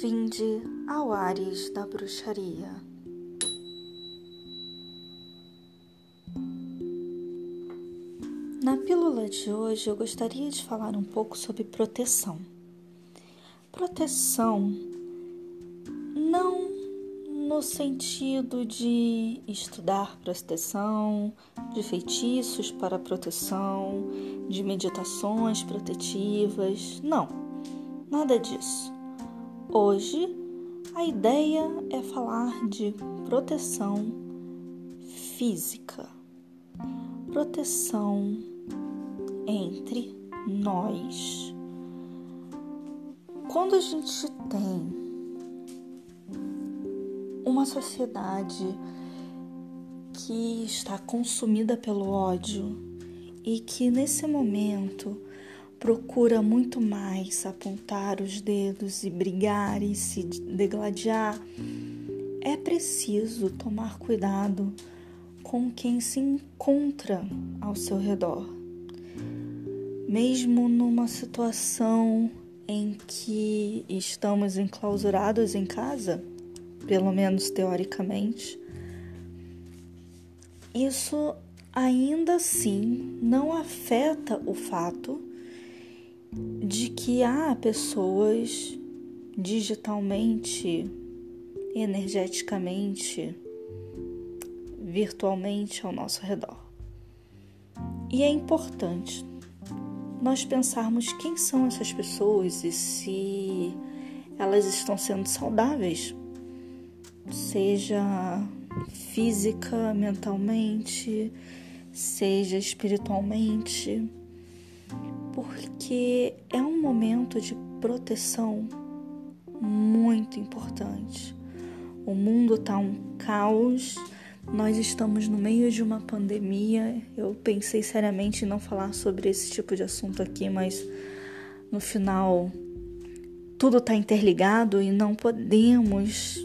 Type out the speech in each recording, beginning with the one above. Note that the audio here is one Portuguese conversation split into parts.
Bem-vinde ao Ares da Bruxaria. Na pílula de hoje eu gostaria de falar um pouco sobre proteção. Proteção não no sentido de estudar proteção, de feitiços para proteção, de meditações protetivas, não, nada disso. Hoje a ideia é falar de proteção física, proteção entre nós. Quando a gente tem uma sociedade que está consumida pelo ódio e que nesse momento procura muito mais apontar os dedos e brigar e se degladiar, é preciso tomar cuidado com quem se encontra ao seu redor. Mesmo numa situação em que estamos enclausurados em casa, pelo menos teoricamente, isso ainda assim não afeta o fato de que há pessoas digitalmente, energeticamente, virtualmente ao nosso redor. E é importante nós pensarmos quem são essas pessoas e se elas estão sendo saudáveis, seja física, mentalmente, seja espiritualmente porque é um momento de proteção muito importante. O mundo está um caos, nós estamos no meio de uma pandemia. Eu pensei seriamente em não falar sobre esse tipo de assunto aqui, mas no final tudo está interligado e não podemos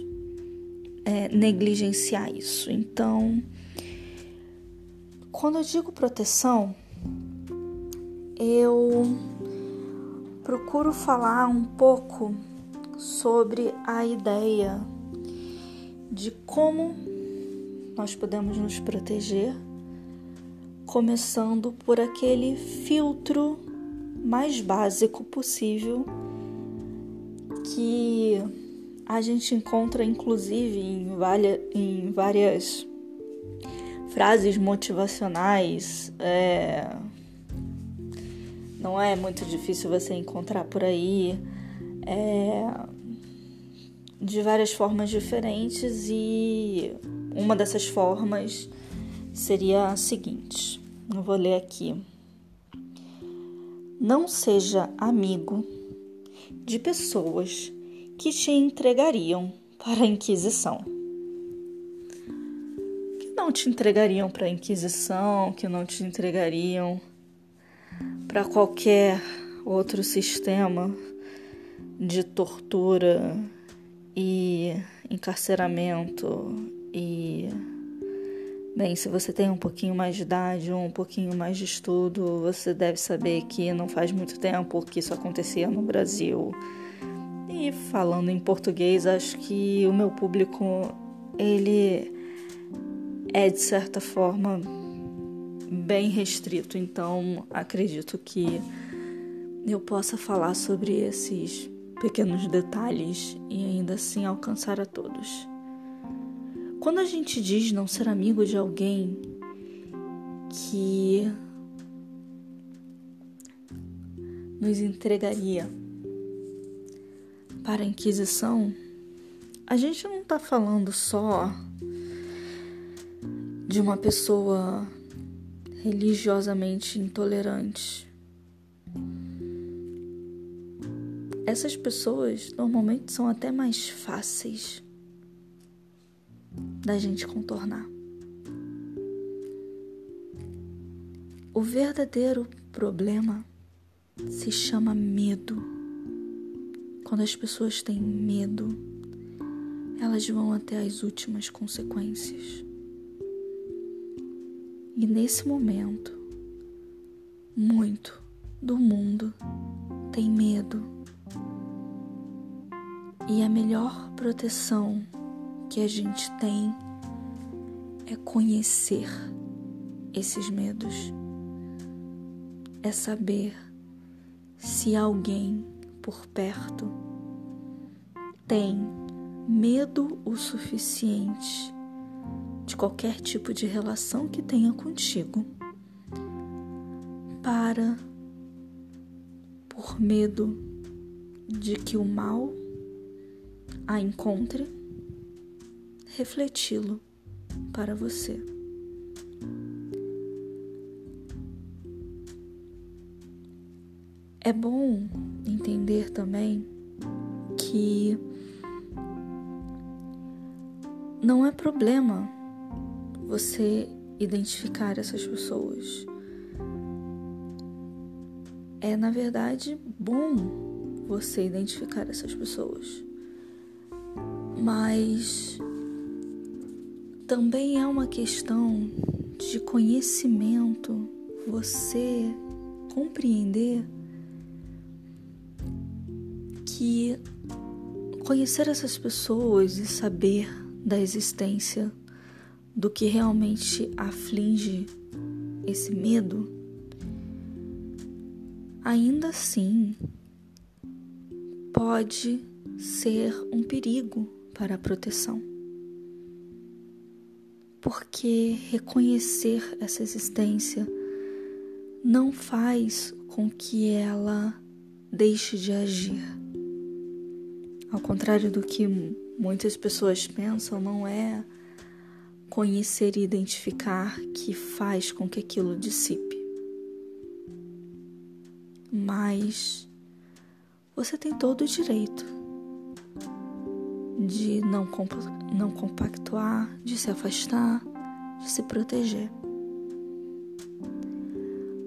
é, negligenciar isso. Então, quando eu digo proteção, eu procuro falar um pouco sobre a ideia de como nós podemos nos proteger, começando por aquele filtro mais básico possível que a gente encontra inclusive em em várias frases motivacionais. É, não é muito difícil você encontrar por aí é, de várias formas diferentes e uma dessas formas seria a seguinte: eu vou ler aqui. Não seja amigo de pessoas que te entregariam para a Inquisição. Que não te entregariam para a Inquisição, que não te entregariam para qualquer outro sistema de tortura e encarceramento e bem, se você tem um pouquinho mais de idade ou um pouquinho mais de estudo, você deve saber que não faz muito tempo que isso acontecia no Brasil. E falando em português, acho que o meu público ele é de certa forma bem restrito, então acredito que eu possa falar sobre esses pequenos detalhes e ainda assim alcançar a todos. Quando a gente diz não ser amigo de alguém que nos entregaria para a Inquisição, a gente não está falando só de uma pessoa religiosamente intolerantes. Essas pessoas normalmente são até mais fáceis da gente contornar. O verdadeiro problema se chama medo. Quando as pessoas têm medo, elas vão até as últimas consequências. E nesse momento, muito do mundo tem medo. E a melhor proteção que a gente tem é conhecer esses medos. É saber se alguém por perto tem medo o suficiente de qualquer tipo de relação que tenha contigo para, por medo de que o mal a encontre, refleti-lo para você. É bom entender também que não é problema você identificar essas pessoas. É, na verdade, bom você identificar essas pessoas. Mas também é uma questão de conhecimento, você compreender que conhecer essas pessoas e saber da existência do que realmente aflige esse medo, ainda assim pode ser um perigo para a proteção. Porque reconhecer essa existência não faz com que ela deixe de agir. Ao contrário do que muitas pessoas pensam, não é conhecer e identificar que faz com que aquilo dissipe. Mas você tem todo o direito de não, não compactuar, de se afastar, de se proteger.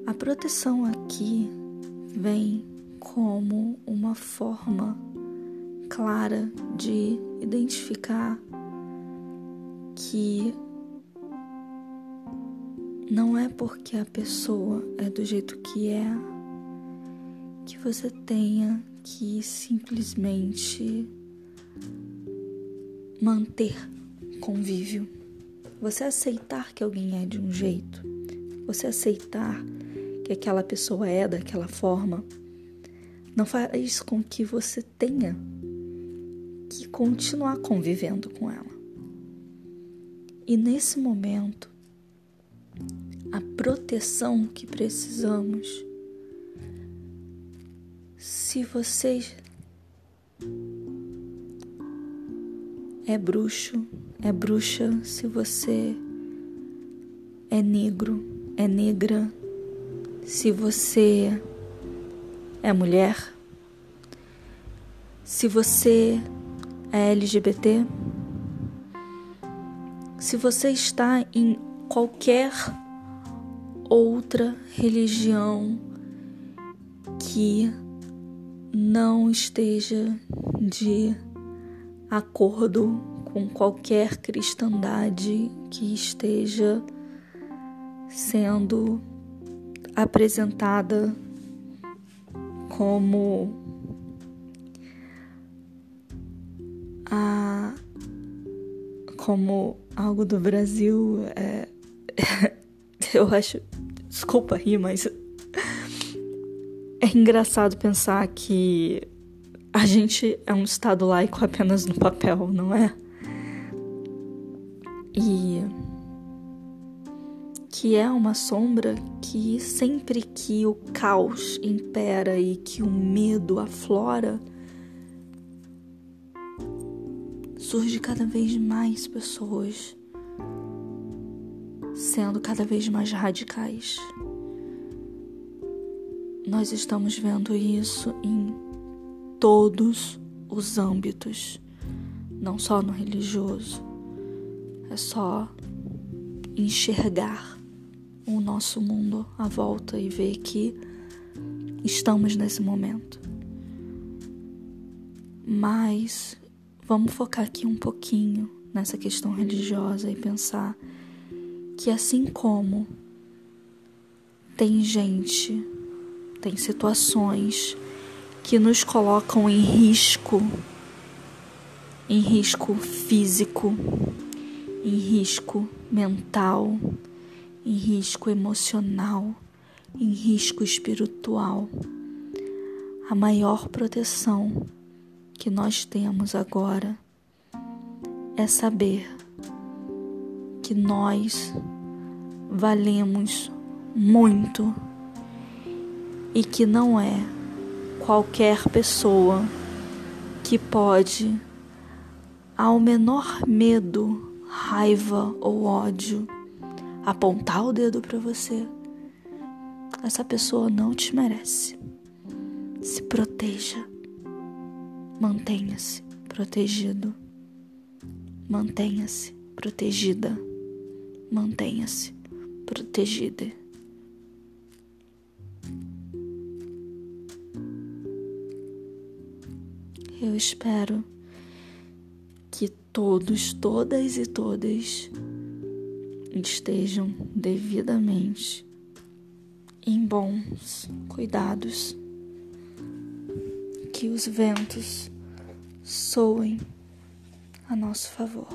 A proteção aqui vem como uma forma clara de identificar que não é porque a pessoa é do jeito que é que você tenha que simplesmente manter convívio. Você aceitar que alguém é de um jeito, você aceitar que aquela pessoa é daquela forma, não faz com que você tenha que continuar convivendo com ela. E nesse momento, a proteção que precisamos, se vocês é bruxo, é bruxa, se você é negro, é negra, se você é mulher, se você é LGBT, se você está em qualquer outra religião que não esteja de acordo com qualquer cristandade que esteja sendo apresentada como a como algo do Brasil é, eu acho desculpa rir mas é engraçado pensar que a gente é um Estado laico apenas no papel, não é? E que é uma sombra que sempre que o caos impera e que o medo aflora, surge cada vez mais pessoas sendo cada vez mais radicais. Nós estamos vendo isso em todos os âmbitos, não só no religioso. É só enxergar o nosso mundo à volta e ver que estamos nesse momento. Mas vamos focar aqui um pouquinho nessa questão religiosa e pensar que assim como tem gente, tem situações que nos colocam em risco em risco físico, em risco mental, em risco emocional, em risco espiritual. A maior proteção que nós temos agora é saber que nós valemos muito e que não é qualquer pessoa que pode, ao menor medo, raiva ou ódio, apontar o dedo para você. Essa pessoa não te merece. Se proteja. Mantenha-se protegido. Mantenha-se protegida. Mantenha-se protegida. Eu espero que todos, todas e todas estejam devidamente em bons cuidados, que os ventos soem a nosso favor.